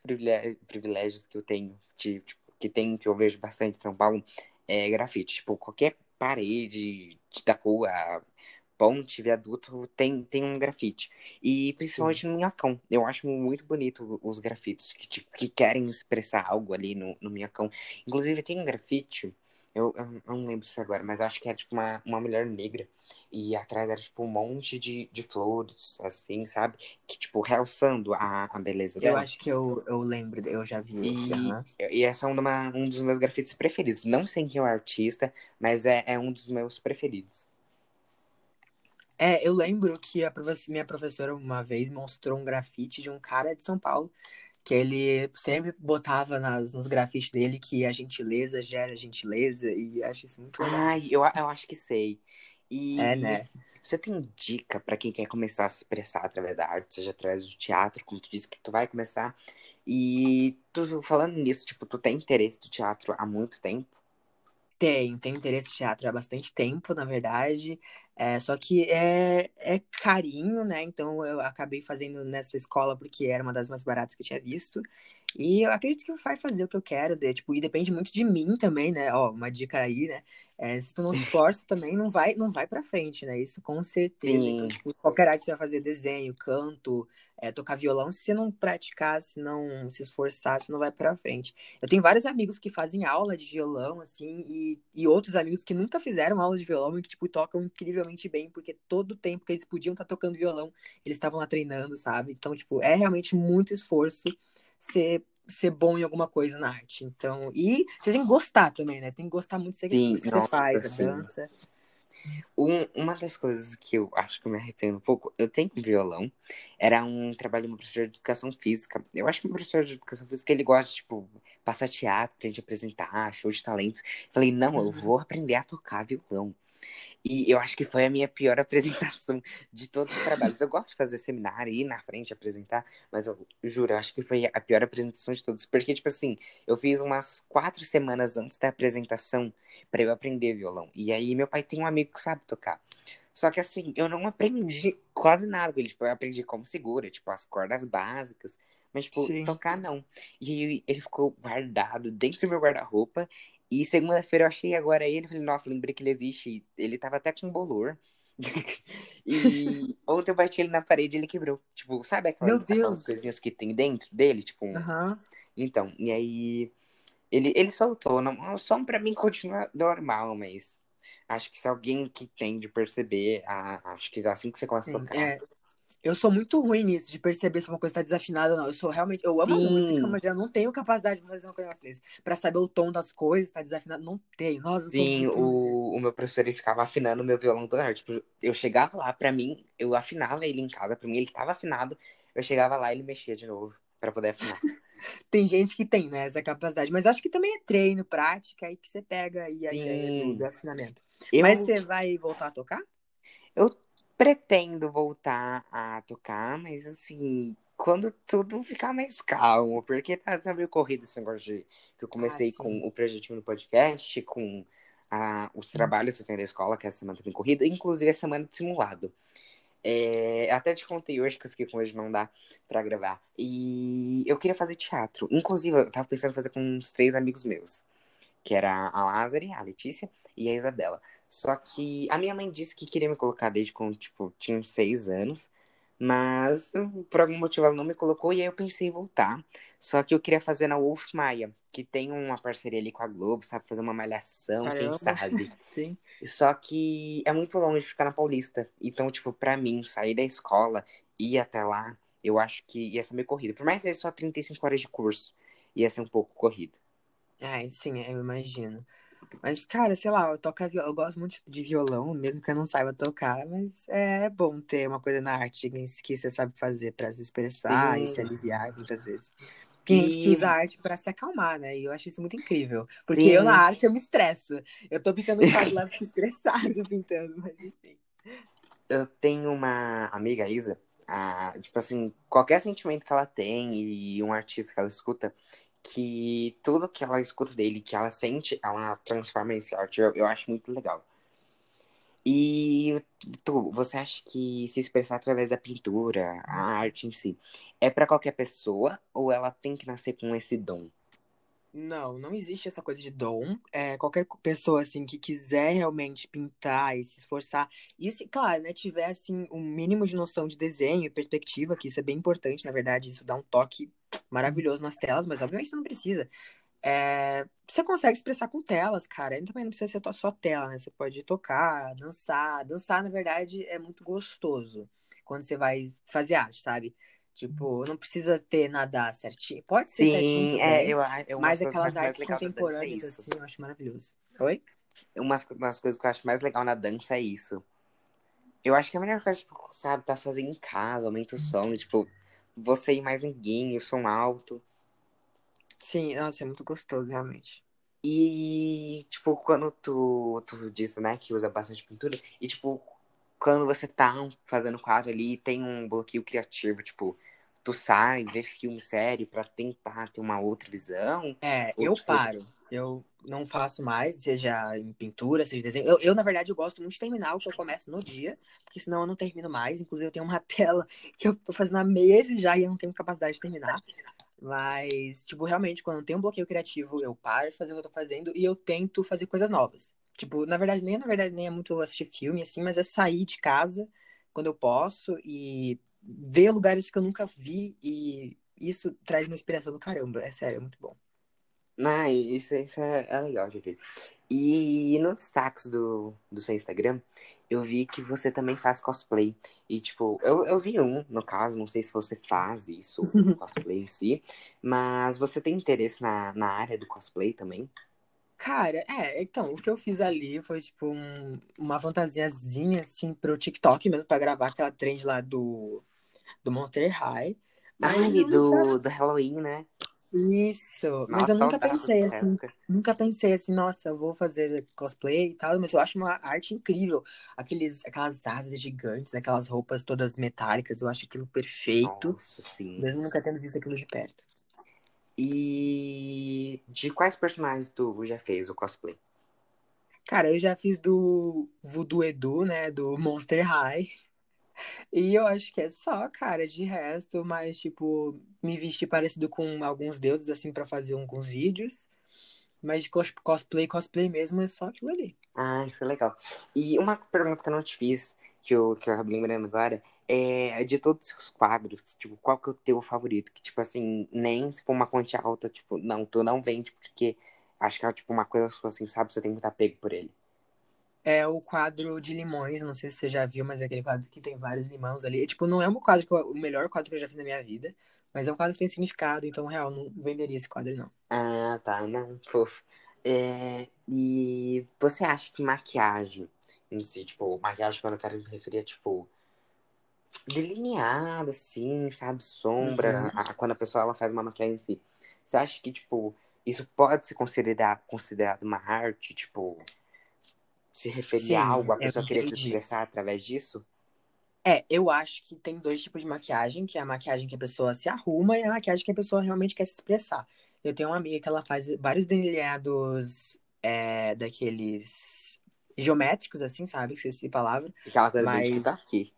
privilégios que eu tenho, de, tipo, que tem, que eu vejo bastante em São Paulo, é grafite. Tipo, qualquer parede da rua, ponte, viaduto, tem, tem um grafite. E principalmente Sim. no Minhocão. Eu acho muito bonito os grafites que, tipo, que querem expressar algo ali no, no Minhocão. Inclusive, tem um grafite Eu, eu não lembro se agora, mas acho que era tipo uma, uma mulher negra. E atrás era tipo um monte de, de flores, assim, sabe? Que, tipo, realçando a, a beleza Eu dela. acho que eu, eu lembro, eu já vi E, aham. e essa é uma, um dos meus grafites preferidos. Não sei quem é o artista, mas é, é um dos meus preferidos. É, eu lembro que a profe- minha professora uma vez mostrou um grafite de um cara de São Paulo, que ele sempre botava nas, nos grafites dele que a gentileza gera gentileza, e acho isso muito legal. Ai, eu, eu acho que sei. É, E né? você tem dica pra quem quer começar a se expressar através da arte, seja através do teatro, como tu disse que tu vai começar. E tu falando nisso, tipo, tu tem interesse do teatro há muito tempo? Tenho, tenho interesse em teatro há bastante tempo, na verdade. É, só que é, é carinho, né? Então eu acabei fazendo nessa escola porque era uma das mais baratas que eu tinha visto. E eu acredito que vai fazer o que eu quero, de, tipo, e depende muito de mim também, né? Ó, uma dica aí, né? É, se tu não se esforça também, não vai, não vai pra frente, né? Isso com certeza. Então, tipo, qualquer arte você vai fazer desenho, canto, é, tocar violão, se você não praticar, se não se esforçar, você não vai pra frente. Eu tenho vários amigos que fazem aula de violão, assim, e, e outros amigos que nunca fizeram aula de violão e que, tipo, tocam incrivelmente bem, porque todo o tempo que eles podiam estar tocando violão, eles estavam lá treinando, sabe? Então, tipo, é realmente muito esforço ser, ser bom em alguma coisa na arte. Então, e você tem que gostar também, né? Tem que gostar muito do que você faz, a sim. dança. Um- uma das coisas que eu acho que eu me arrependo um pouco, eu tenho um violão, era um trabalho de uma professora de educação física. Eu acho que o professor de educação física, ele gosta, tipo, passar teatro, pra gente apresentar, show de talentos. Falei, não, eu Uhum. vou aprender a tocar violão. E eu acho que foi a minha pior apresentação de todos os trabalhos. Eu gosto de fazer seminário, ir na frente apresentar, mas eu juro, eu acho que foi a pior apresentação de todos. Porque, tipo assim, eu fiz umas quatro semanas antes da apresentação pra eu aprender violão. E aí meu pai tem um amigo que sabe tocar. Só que assim, eu não aprendi quase nada com ele. Tipo, eu aprendi como segura, tipo, as cordas básicas. Mas, tipo, Sim. tocar não. E aí ele ficou guardado dentro do meu guarda-roupa. E segunda-feira eu achei agora ele. Falei, nossa, lembrei que ele existe. Ele tava até com bolor. e ontem eu bati ele na parede e ele quebrou. Tipo, sabe aquelas, aquelas coisinhas que tem dentro dele? Tipo, um... Aham. Então, e aí. Ele, ele soltou. Não, o som pra mim continua normal, mas. Acho que se alguém que tem de perceber, ah, acho que assim que você começa a tocar. é. Eu sou muito ruim nisso, de perceber se uma coisa tá desafinada ou não. Eu sou realmente. Eu amo a música, Sim, mas eu não tenho capacidade de fazer uma coisa desse. Pra saber o tom das coisas, tá desafinado. Não tenho. Nossa, eu sim, muito. o, o meu professor ele ficava afinando o meu violão toda hora. Tipo, eu chegava lá, pra mim, eu afinava ele em casa, pra mim ele tava afinado, eu chegava lá e ele mexia de novo pra poder afinar. Tem gente que tem, né, essa capacidade. Mas acho que também é treino, prática, aí que você pega aí a ideia do, do Sim, afinamento. eu, Mas você vai voltar a tocar? eu pretendo voltar a tocar, mas assim, quando tudo ficar mais calmo, porque tá, tá meio corrido esse negócio de que eu Ah, comecei sim. com o projetinho no podcast, com ah, os trabalhos que eu tenho da escola, que essa semana tá bem corrida, inclusive a semana de simulado. É, até te contei hoje que eu fiquei com hoje não dá pra gravar. E eu queria fazer teatro. Inclusive, eu tava pensando em fazer com uns três amigos meus, que era a Lázari, a Letícia e a Isabela. Só que a minha mãe disse que queria me colocar desde quando, tipo, tinha uns seis anos. Mas por algum motivo ela não me colocou e aí eu pensei em voltar. Só que eu queria fazer na Wolf Maia, que tem uma parceria ali com a Globo, sabe? Fazer uma malhação, quem Caramba. sabe. Sim. Só que é muito longe ficar na Paulista. Então, tipo, pra mim, sair da escola e ir até lá, eu acho que ia ser meio corrido. Por mais que seja só 35 horas de curso, ia ser um pouco corrido. Ah, sim, eu imagino. Mas, cara, sei lá, eu toco violão, eu gosto muito de violão, mesmo que eu não saiba tocar, mas é bom ter uma coisa na arte que você sabe fazer pra se expressar e se Sim. aliviar muitas vezes. Tem gente que usa a arte pra se acalmar, né? E eu acho isso muito incrível. Porque eu na sim, arte eu me estresso. Eu tô pintando um quadro lá, estressado pintando, mas enfim. eu tenho uma amiga, Isa, a, tipo assim, qualquer sentimento que ela tem e um artista que ela escuta, que tudo que ela escuta dele, que ela sente, ela transforma em arte. Eu, eu acho muito legal. E tu, você acha que se expressar através da pintura, a arte em si, é pra qualquer pessoa ou ela tem que nascer com esse dom? Não, não existe essa coisa de dom. É, qualquer pessoa, assim, que quiser realmente pintar e se esforçar, e se, claro, né, tiver, assim, um mínimo de noção de desenho e perspectiva, que isso é bem importante, na verdade, isso dá um toque maravilhoso nas telas, mas obviamente você não precisa. é, você consegue expressar com telas, cara. E também não precisa ser só tela, né? Você pode tocar, dançar. Dançar, na verdade, é muito gostoso quando você vai fazer arte, sabe? Tipo, não precisa ter nada certinho. Pode ser Sim, certinho é, também, eu, mas coisas que eu aquelas acho artes é contemporâneas, assim, eu acho maravilhoso. Oi? Umas, umas coisas que eu acho mais legal na dança é isso. Eu acho que a melhor coisa, tipo, sabe, tá sozinho em casa, aumenta o som, e, tipo, você e mais ninguém, o som alto. Sim, nossa, é muito gostoso, realmente. E, tipo, quando tu, tu disse, né, que usa bastante pintura, e, tipo, quando você tá fazendo quadro ali, tem um bloqueio criativo, tipo, tu sai, vê filme, série, pra tentar ter uma outra visão. É, Ou, eu tipo- paro. Eu não faço mais, seja em pintura, seja em desenho. Eu, eu, na verdade, eu gosto muito de terminar o que eu começo no dia, porque senão eu não termino mais. Inclusive, eu tenho uma tela que eu tô fazendo há meses já e eu não tenho capacidade de terminar. Mas, tipo, realmente, quando eu tenho um bloqueio criativo, eu paro de fazer o que eu tô fazendo e eu tento fazer coisas novas. Tipo, na verdade, nem, na verdade, nem é muito assistir filme, assim, mas é sair de casa quando eu posso e ver lugares que eu nunca vi e isso traz uma inspiração do caramba. É sério, é muito bom. Não, isso, isso é, é legal ver. E no destaques do, do seu Instagram, eu vi que você também faz cosplay. E, tipo, eu, eu vi um, no caso, não sei se você faz isso, cosplay em si, mas você tem interesse na, na área do cosplay também? Cara, é, então, o que eu fiz ali foi, tipo, um- uma fantasiazinha, assim, pro TikTok mesmo, pra gravar aquela trend lá do, do Monster High. Mas Ai, do, do Halloween, né? Isso, mas Nossa, eu nunca pensei, assim, época. nunca pensei assim, nossa, eu vou fazer cosplay e tal, mas eu acho uma arte incrível. Aqueles, aquelas asas gigantes, aquelas roupas todas metálicas, eu acho aquilo perfeito, Nossa, sim. mesmo nunca tendo visto aquilo de perto. E de quais personagens tu já fez o cosplay? Cara, eu já fiz do Voodoo Edu, né, do Monster High. E eu acho que é só, cara, de resto, mas, tipo, me vestir parecido com alguns deuses, assim, pra fazer alguns vídeos. Mas de cos- cosplay, cosplay mesmo, é só aquilo ali. Ah, isso é legal. E uma pergunta que eu não te fiz, que eu, que eu acabei lembrando agora, é de todos os quadros, tipo, qual que é o teu favorito? Que, tipo assim, nem se for uma quantia alta, tipo, não, tu não vende porque acho que é, tipo, uma coisa sua, assim, sabe? Você tem muito apego por ele. É o quadro de limões, não sei se você já viu, mas é aquele quadro que tem vários limões ali. Tipo, não é um quadro que eu- o melhor quadro que eu já fiz na minha vida, mas é um quadro que tem significado, então, real, não venderia esse quadro, não. Ah, tá, não, fofo. É, e você acha que maquiagem em si, tipo, maquiagem quando eu quero me referir a, tipo, delineado, assim, sabe, sombra, Uhum. a- quando a pessoa ela faz uma maquiagem em si. Você acha que, tipo, isso pode ser considerado, considerado uma arte, tipo, se referir Sim, a algo, a eu pessoa querer se expressar através disso? É, eu acho que tem dois tipos de maquiagem, que é a maquiagem que a pessoa se arruma e a maquiagem que a pessoa realmente quer se expressar. Eu tenho uma amiga que ela faz vários delineados é, daqueles geométricos, assim, sabe? Que esqueci a palavra. Aquela coisa Mas- bem TikTok.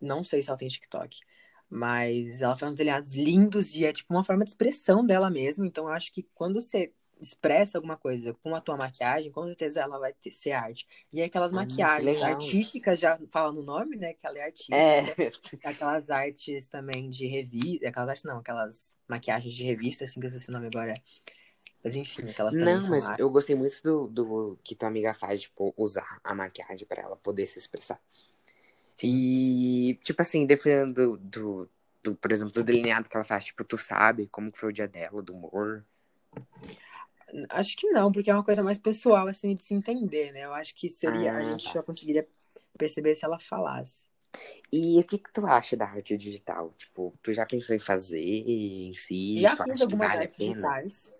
Não sei se ela tem TikTok. Mas ela faz uns delineados lindos e é tipo uma forma de expressão dela mesma. Então eu acho que quando você expressa alguma coisa com a tua maquiagem, com certeza ela vai ter, ser arte. E aquelas Ah, maquiagens artísticas, já fala no nome, né? Que ela é artística. É, Aquelas artes também de revista. Aquelas artes não, aquelas maquiagens de revista, assim que eu esqueci o nome agora. Mas enfim, aquelas Não, mas artes. eu gostei muito do, do que tua amiga faz, tipo, usar a maquiagem pra ela poder se expressar. E, tipo assim, dependendo do, do, do, por exemplo, do delineado que ela faz, tipo, tu sabe como foi o dia dela, do humor. Acho que não, porque é uma coisa mais pessoal, assim, de se entender, né? Eu acho que seria, a Ah, gente tá. só conseguiria perceber se ela falasse. E o que que tu acha da arte digital? Tipo, tu já pensou em fazer em si? Já fiz algumas vale a artes digitais.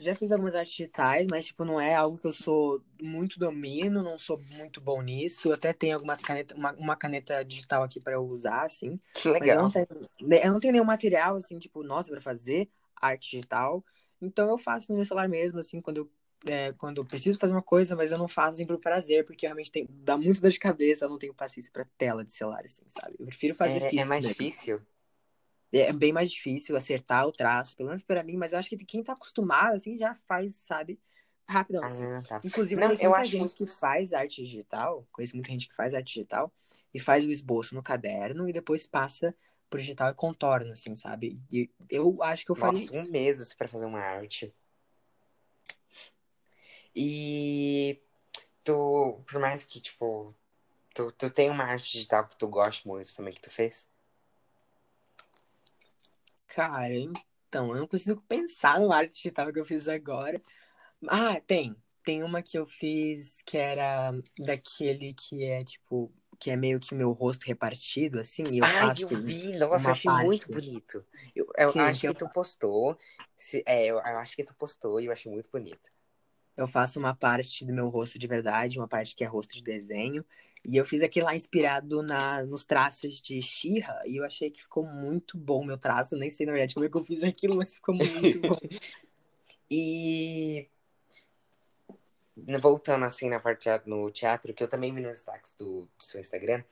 Já fiz algumas artes digitais, mas, tipo, não é algo que eu sou muito domino, não sou muito bom nisso. Eu até tenho algumas canetas, uma, uma caneta digital aqui pra eu usar, assim. Que Mas eu não legal. tenho, eu não tenho nenhum material, assim, tipo, nossa, pra fazer arte digital. Então eu faço no meu celular mesmo, assim, quando eu, é, quando eu preciso fazer uma coisa, mas eu não faço assim por prazer, porque realmente tem, dá muito dor de cabeça, eu não tenho paciência pra tela de celular, assim, sabe? Eu prefiro fazer É, é físico mais mesmo. difícil? É bem mais difícil acertar o traço, pelo menos pra mim, mas eu acho que quem tá acostumado, assim, já faz, sabe, rapidão, assim. Ah, tá. Inclusive, eu Não, conheço eu muita acho gente que faz arte digital, conheço muita gente que faz arte digital e faz o esboço no caderno e depois passa pro digital e contorna, assim, sabe? E eu acho que eu faria Nossa, um mês pra fazer uma arte. E tu, por mais que, tipo, tu, tu tem uma arte digital que tu gosta muito também que tu fez? Cara, então, eu não consigo pensar no arte digital que eu fiz agora. Ah, tem. Tem uma que eu fiz que era daquele que é, tipo, que é meio que o meu rosto repartido, assim, e eu faço eu vi! Nossa, eu achei muito parte. bonito. Eu, eu Sim, acho que eu, tu postou. Se, é, eu, eu acho que tu postou e eu achei muito bonito. eu faço uma parte do meu rosto de verdade, uma parte que é rosto de desenho. E eu fiz aquilo lá inspirado na, nos traços de She-Ra, e eu achei que ficou muito bom o meu traço. Eu nem sei, na verdade, como é que eu fiz aquilo, mas ficou muito bom. E voltando assim na parte no teatro, que eu também vi nos destaques do, do seu Instagram,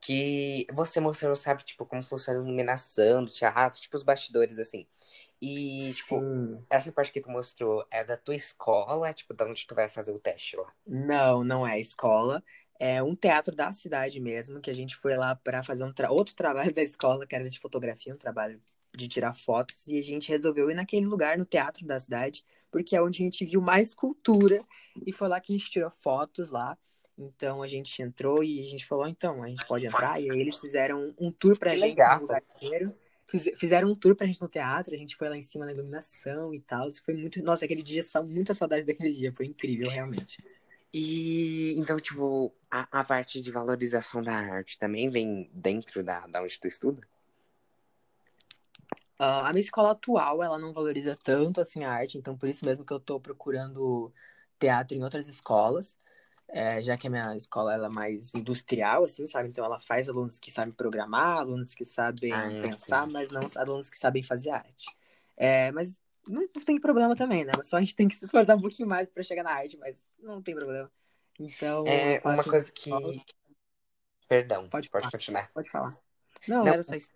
que você mostrou, sabe, tipo, como funciona a iluminação do teatro, tipo, os bastidores, assim. E, tipo, Sim. essa parte que tu mostrou é da tua escola, tipo, da onde tu vai fazer o teste lá. Não, não é escola. É um teatro da cidade mesmo, que a gente foi lá para fazer um tra- outro trabalho da escola, que era de fotografia, um trabalho de tirar fotos, e a gente resolveu ir naquele lugar, no teatro da cidade, porque é onde a gente viu mais cultura, e foi lá que a gente tirou fotos lá. Então a gente entrou e a gente falou, então, a gente pode entrar, e aí eles fizeram um tour pra Que gente no legal! lugar inteiro. Fiz- Fizeram um tour pra gente no teatro, a gente foi lá em cima na iluminação e tal. Foi muito. Nossa, aquele dia, muita saudade daquele dia, foi incrível, realmente. E então, tipo, a, a parte de valorização da arte também vem dentro da, da onde tu estuda? Ah, a minha escola atual, ela não valoriza tanto assim a arte, então por isso mesmo que eu tô procurando teatro em outras escolas, é, já que a minha escola ela é mais industrial, assim, sabe? Então ela faz alunos que sabem programar, alunos que sabem Ah, pensar, sim. mas não alunos que sabem fazer arte. É, mas não, não tem problema também, né? Mas só a gente tem que se esforçar um pouquinho mais pra chegar na arte, mas não tem problema. Então É uma coisa que. Perdão, Pode pode falar, continuar. pode falar. Não, Não, era só isso.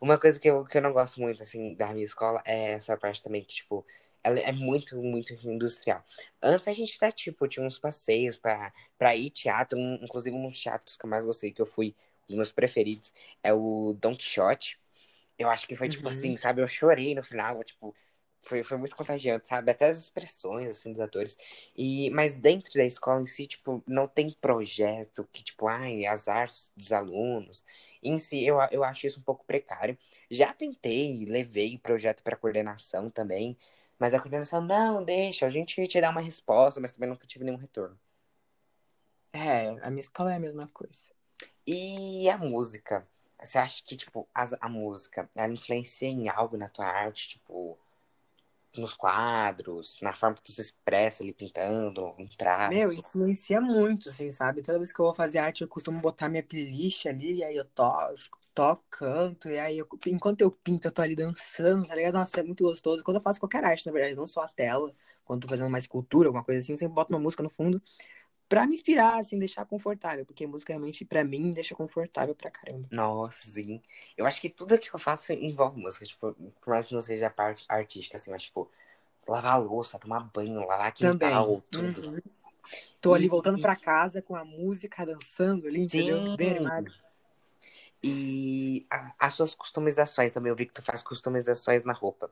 Uma coisa que eu, que eu não gosto muito, assim, da minha escola é essa parte também que, tipo, ela é muito, muito industrial. Antes a gente até, tipo, tinha uns passeios pra, pra ir teatro, um- inclusive um dos teatros que eu mais gostei, que eu fui, um dos meus preferidos, é o Don Quixote. Eu acho que foi, tipo assim, Uhum. sabe, eu chorei no final, tipo, foi, foi muito contagiante, sabe? Até as expressões, assim, dos atores. E, mas dentro da escola em si, tipo, não tem projeto que, tipo, ai, as artes dos alunos. Em si, eu, eu acho isso um pouco precário. Já tentei, levei projeto para coordenação também, mas a coordenação, não, deixa, a gente te dá uma resposta, mas também nunca tive nenhum retorno. É, a minha escola é a mesma coisa. E a música? Você acha que, tipo, a, a música, ela influencia em algo na tua arte, tipo, nos quadros, na forma que tu se expressa ali pintando, um Meu, traço? influencia muito, assim, sabe? Toda vez que eu vou fazer arte, eu costumo botar minha playlist ali, e aí eu toco, toco, canto, e aí eu- enquanto eu pinto, eu tô ali dançando, tá ligado? Nossa, é muito gostoso. Quando eu faço qualquer arte, na verdade, não só a tela, quando eu tô fazendo uma escultura, alguma coisa assim, eu sempre boto uma música no fundo pra me inspirar, assim, deixar confortável, porque música realmente, pra mim, deixa confortável pra caramba. Nossa, sim. Eu acho que tudo que eu faço envolve música, tipo, por mais que não seja a parte artística, assim, mas, tipo, lavar a louça, tomar banho, lavar Também. quintal, tudo. Uhum. Tô ali E, voltando pra casa com a música, dançando ali, entendeu? Bem sim. E a- as suas customizações também, eu vi que tu faz customizações na roupa.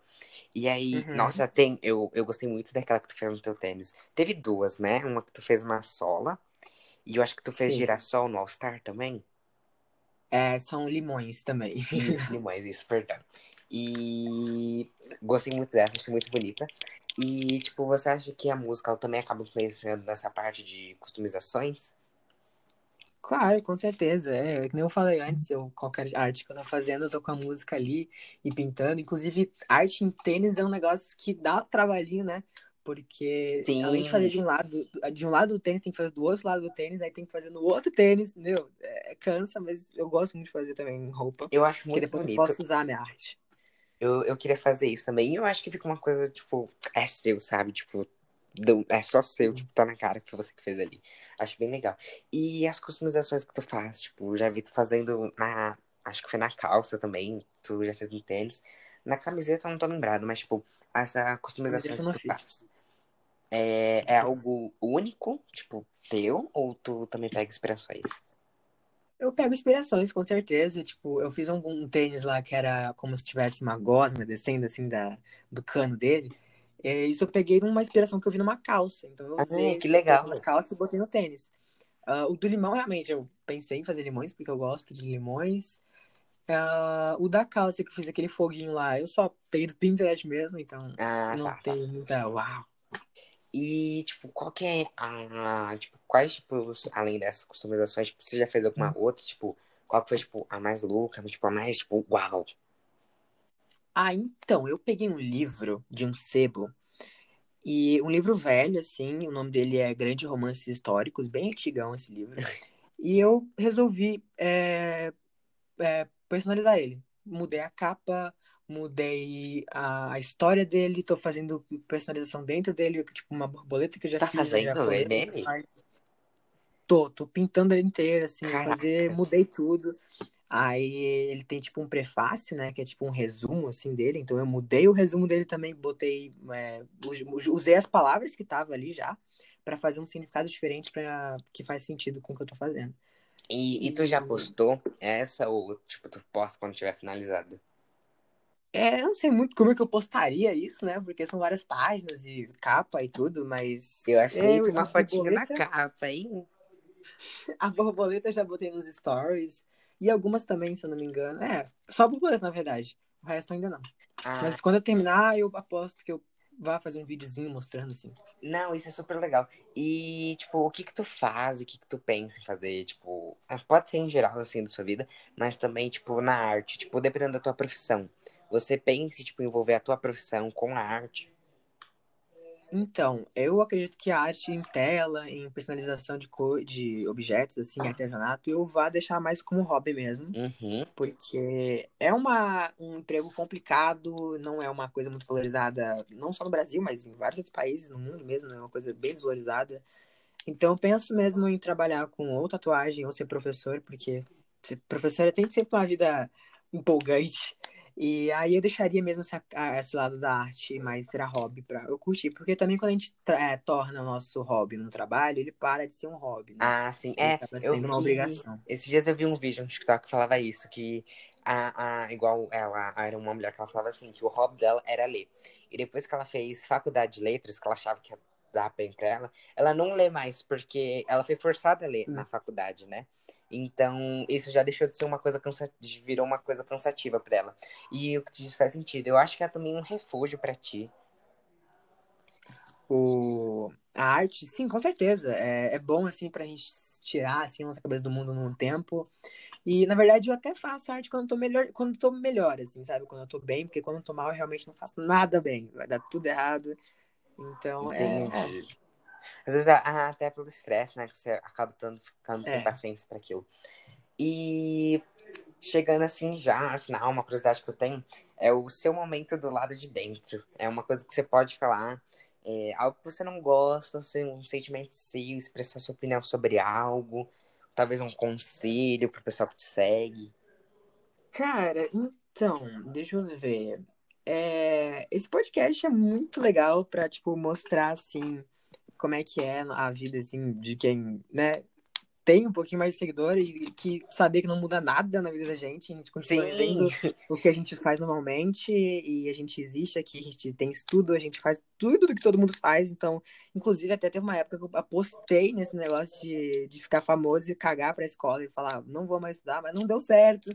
E aí, Uhum. nossa, tem, eu, eu gostei muito daquela que tu fez no teu tênis. Teve duas, né? Uma que tu fez uma sola, e eu acho que tu fez Sim. girassol no All Star também. É, são limões também. Isso, limões, isso, perdão. E gostei muito dessa, achei muito bonita. E, tipo, você acha que a música também acaba influenciando nessa parte de customizações? Claro, com certeza. É, que nem eu falei antes, eu, qualquer arte que eu tô fazendo, eu tô com a música ali e pintando. Inclusive, arte em tênis é um negócio que dá trabalhinho, né? Porque além de fazer de Sim, um lado, de um lado do tênis, tem que fazer do outro lado do tênis, aí tem que fazer no outro tênis, entendeu? É, cansa, mas eu gosto muito de fazer também em roupa, eu acho muito depois eu bonito. posso usar a minha arte. Eu, eu queria fazer isso também. E eu acho que fica uma coisa, tipo, é seu, sabe? Tipo, é só seu, Sim. tipo, tá na cara que foi você que fez ali. Acho bem legal. E as customizações que tu faz, tipo, já vi tu fazendo na. Acho que foi na calça também, tu já fez no tênis. Na camiseta eu não tô lembrado, mas, tipo, as ah, eu que tu fiz. faz. É, é algo único, tipo, teu, ou tu também pega inspirações? Eu pego inspirações, com certeza. Tipo, eu fiz um, um tênis lá que era como se tivesse uma gosma descendo assim da, do cano dele. É, isso eu peguei numa inspiração que eu vi numa calça. Então eu Ah, usei que esse legal. na calça e botei no tênis. Ah, o do limão, realmente, eu pensei em fazer limões, porque eu gosto de limões. Ah, o da calça que eu fiz aquele foguinho lá, eu só peguei do Pinterest mesmo, então Ah, não tá, tá. tem muita. Uau! E, tipo, qual que é a. Tipo, quais, tipo, além dessas customizações, tipo, você já fez alguma outra, tipo, qual que foi, tipo, a mais louca, tipo, a mais, tipo, uau? Ah, então, eu peguei um livro de um sebo, e um livro velho, assim, o nome dele é Grande Romances Históricos, bem antigão esse livro, e eu resolvi é, é, personalizar ele. Mudei a capa, mudei a, a história dele, tô fazendo personalização dentro dele, tipo uma borboleta que eu já Tá fiz, já fazendo ele? partes. Tô, tô pintando ele inteiro, assim, Caraca. fazer, mudei tudo. Aí ele tem tipo um prefácio, né? Que é tipo um resumo assim dele. Então eu mudei o resumo dele também, botei, é, us- usei as palavras que tava ali já pra fazer um significado diferente para que faz sentido com o que eu tô fazendo. E, e tu já postou essa ou, tipo, tu posta quando tiver finalizado? É, eu não sei muito como é que eu postaria isso, né? Porque são várias páginas e capa e tudo, mas Eu achei eu- uma fotinha na capa, hein? A borboleta eu já botei nos stories e algumas também, se eu não me engano. É, só borboleta na verdade. O resto ainda não. Ah, Mas quando eu terminar, eu aposto que eu vá fazer um videozinho mostrando assim. Não, isso é super legal. E, tipo, o que que tu faz, o que que tu pensa em fazer, tipo, ah, pode ser em geral, assim, da sua vida, mas também, tipo, na arte, tipo, dependendo da tua profissão. Você pensa em, tipo, envolver a tua profissão com a arte? Então, eu acredito que a arte em tela, em personalização de, co de objetos, assim, artesanato, eu vá deixar mais como hobby mesmo. Uhum. Porque é uma, um emprego complicado, não é uma coisa muito valorizada, não só no Brasil, mas em vários outros países, no mundo mesmo, é uma coisa bem desvalorizada. Então, eu penso mesmo em trabalhar com ou tatuagem ou ser professor, porque ser professor tem sempre uma vida empolgante. E aí eu deixaria mesmo essa, a- esse lado da arte mais pra hobby, pra eu curtir. Porque também quando a gente é, torna o nosso hobby no trabalho, ele para de ser um hobby, né? Ah, sim. Ele É, acaba eu sendo uma vi- obrigação. Esses dias eu vi um vídeo no TikTok que falava isso, que a, a, igual ela era uma mulher que ela falava assim, que o hobby dela era ler. E depois que ela fez faculdade de letras, que ela achava que ia dar bem pra ela, ela não lê mais, porque ela foi forçada a ler Hum. na faculdade, né? Então, isso já deixou de ser uma coisa cansativa, virou uma coisa cansativa pra ela. E o que tu disse faz sentido. Eu acho que é também um refúgio pra ti. O... A arte, sim, com certeza. É, é bom, assim, pra gente tirar, assim, a nossa cabeça do mundo num tempo. E, na verdade, eu até faço arte quando eu tô melhor, quando eu tô melhor, assim, sabe? Quando eu tô bem, porque quando eu tô mal, eu realmente não faço nada bem. Vai dar tudo errado. Então, é... Às vezes, ah, até pelo estresse, né? Que você acaba tando, ficando sem É. paciência para aquilo. E chegando assim já, afinal, uma curiosidade que eu tenho é o seu momento do lado de dentro. É uma coisa que você pode falar, é, algo que você não gosta, um sentimento seu, expressar sua opinião sobre algo, talvez um conselho pro pessoal que te segue. Cara, então, deixa eu ver. É, esse podcast é muito legal pra, tipo, mostrar, assim, como é que é a vida, assim, de quem, né, tem um pouquinho mais de seguidor e que saber que não muda nada na vida da gente, a gente continua Sim. vivendo o que a gente faz normalmente e a gente existe aqui, a gente tem estudo, a gente faz tudo do que todo mundo faz, então, inclusive até teve uma época que eu apostei nesse negócio de, de ficar famoso e cagar pra escola e falar, não vou mais estudar, mas não deu certo.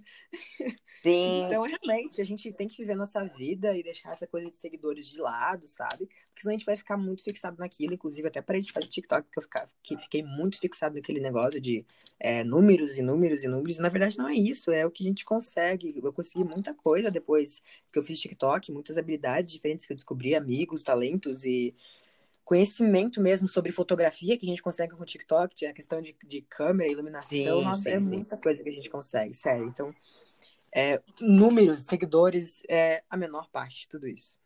Sim, Então, realmente, a gente tem que viver a nossa vida e deixar essa coisa de seguidores de lado, sabe? Porque senão a gente vai ficar muito fixado naquilo. Inclusive, até para a gente fazer TikTok, que eu ficar, que fiquei muito fixado naquele negócio de é, números e números e números. E, na verdade, não é isso. É o que a gente consegue. Eu consegui muita coisa depois que eu fiz TikTok, muitas habilidades diferentes que eu descobri, amigos, talentos e conhecimento mesmo sobre fotografia que a gente consegue com o TikTok, a questão de, de câmera, iluminação, Sim, nossa, sim, é sim. muita coisa que a gente consegue, sério. Então, é, números, seguidores, é a menor parte de tudo isso.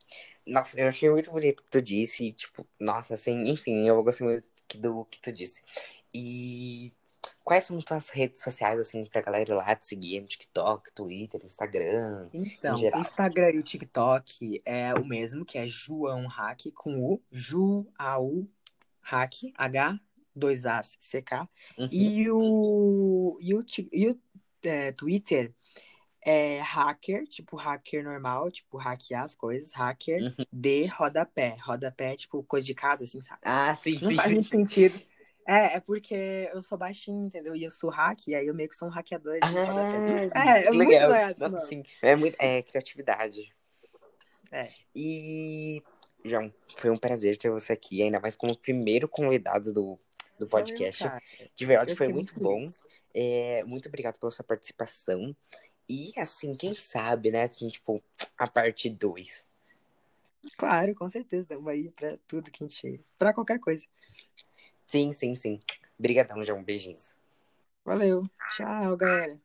Nossa, eu achei muito bonito o que tu disse. Tipo, nossa, assim, enfim, eu gostei muito do que tu disse. E quais são tuas redes sociais, assim, pra galera ir lá te seguir no TikTok, Twitter, Instagram? Então, o Instagram e o TikTok é o mesmo, que é João Hack com U, Ju, A, U, Hack, H, dois As, CK. Uhum. E o, e o, e o é, Twitter é hacker, tipo hacker normal, tipo hackear as coisas, hacker, Uhum. D, rodapé. Rodapé é tipo coisa de casa, assim, sabe? Ah, sim, Não sim. faz muito sentido. É, é porque eu sou baixinho, entendeu? E eu sou hack, e aí eu meio que sou um hackeador. Ah, É, é muito legal. legal Nossa, nome. sim. É muito. É criatividade. É. E. João, foi um prazer ter você aqui, ainda mais como primeiro convidado do, do podcast. Cara. De verdade, Eu foi muito muito bom. É, muito obrigado pela sua participação. E assim, quem sabe, né? Assim, tipo, a parte 2. Claro, com certeza. Estamos aí pra tudo que a gente. Pra qualquer coisa. Sim, sim, sim. Obrigadão, João. Beijinhos. Valeu. Tchau, galera.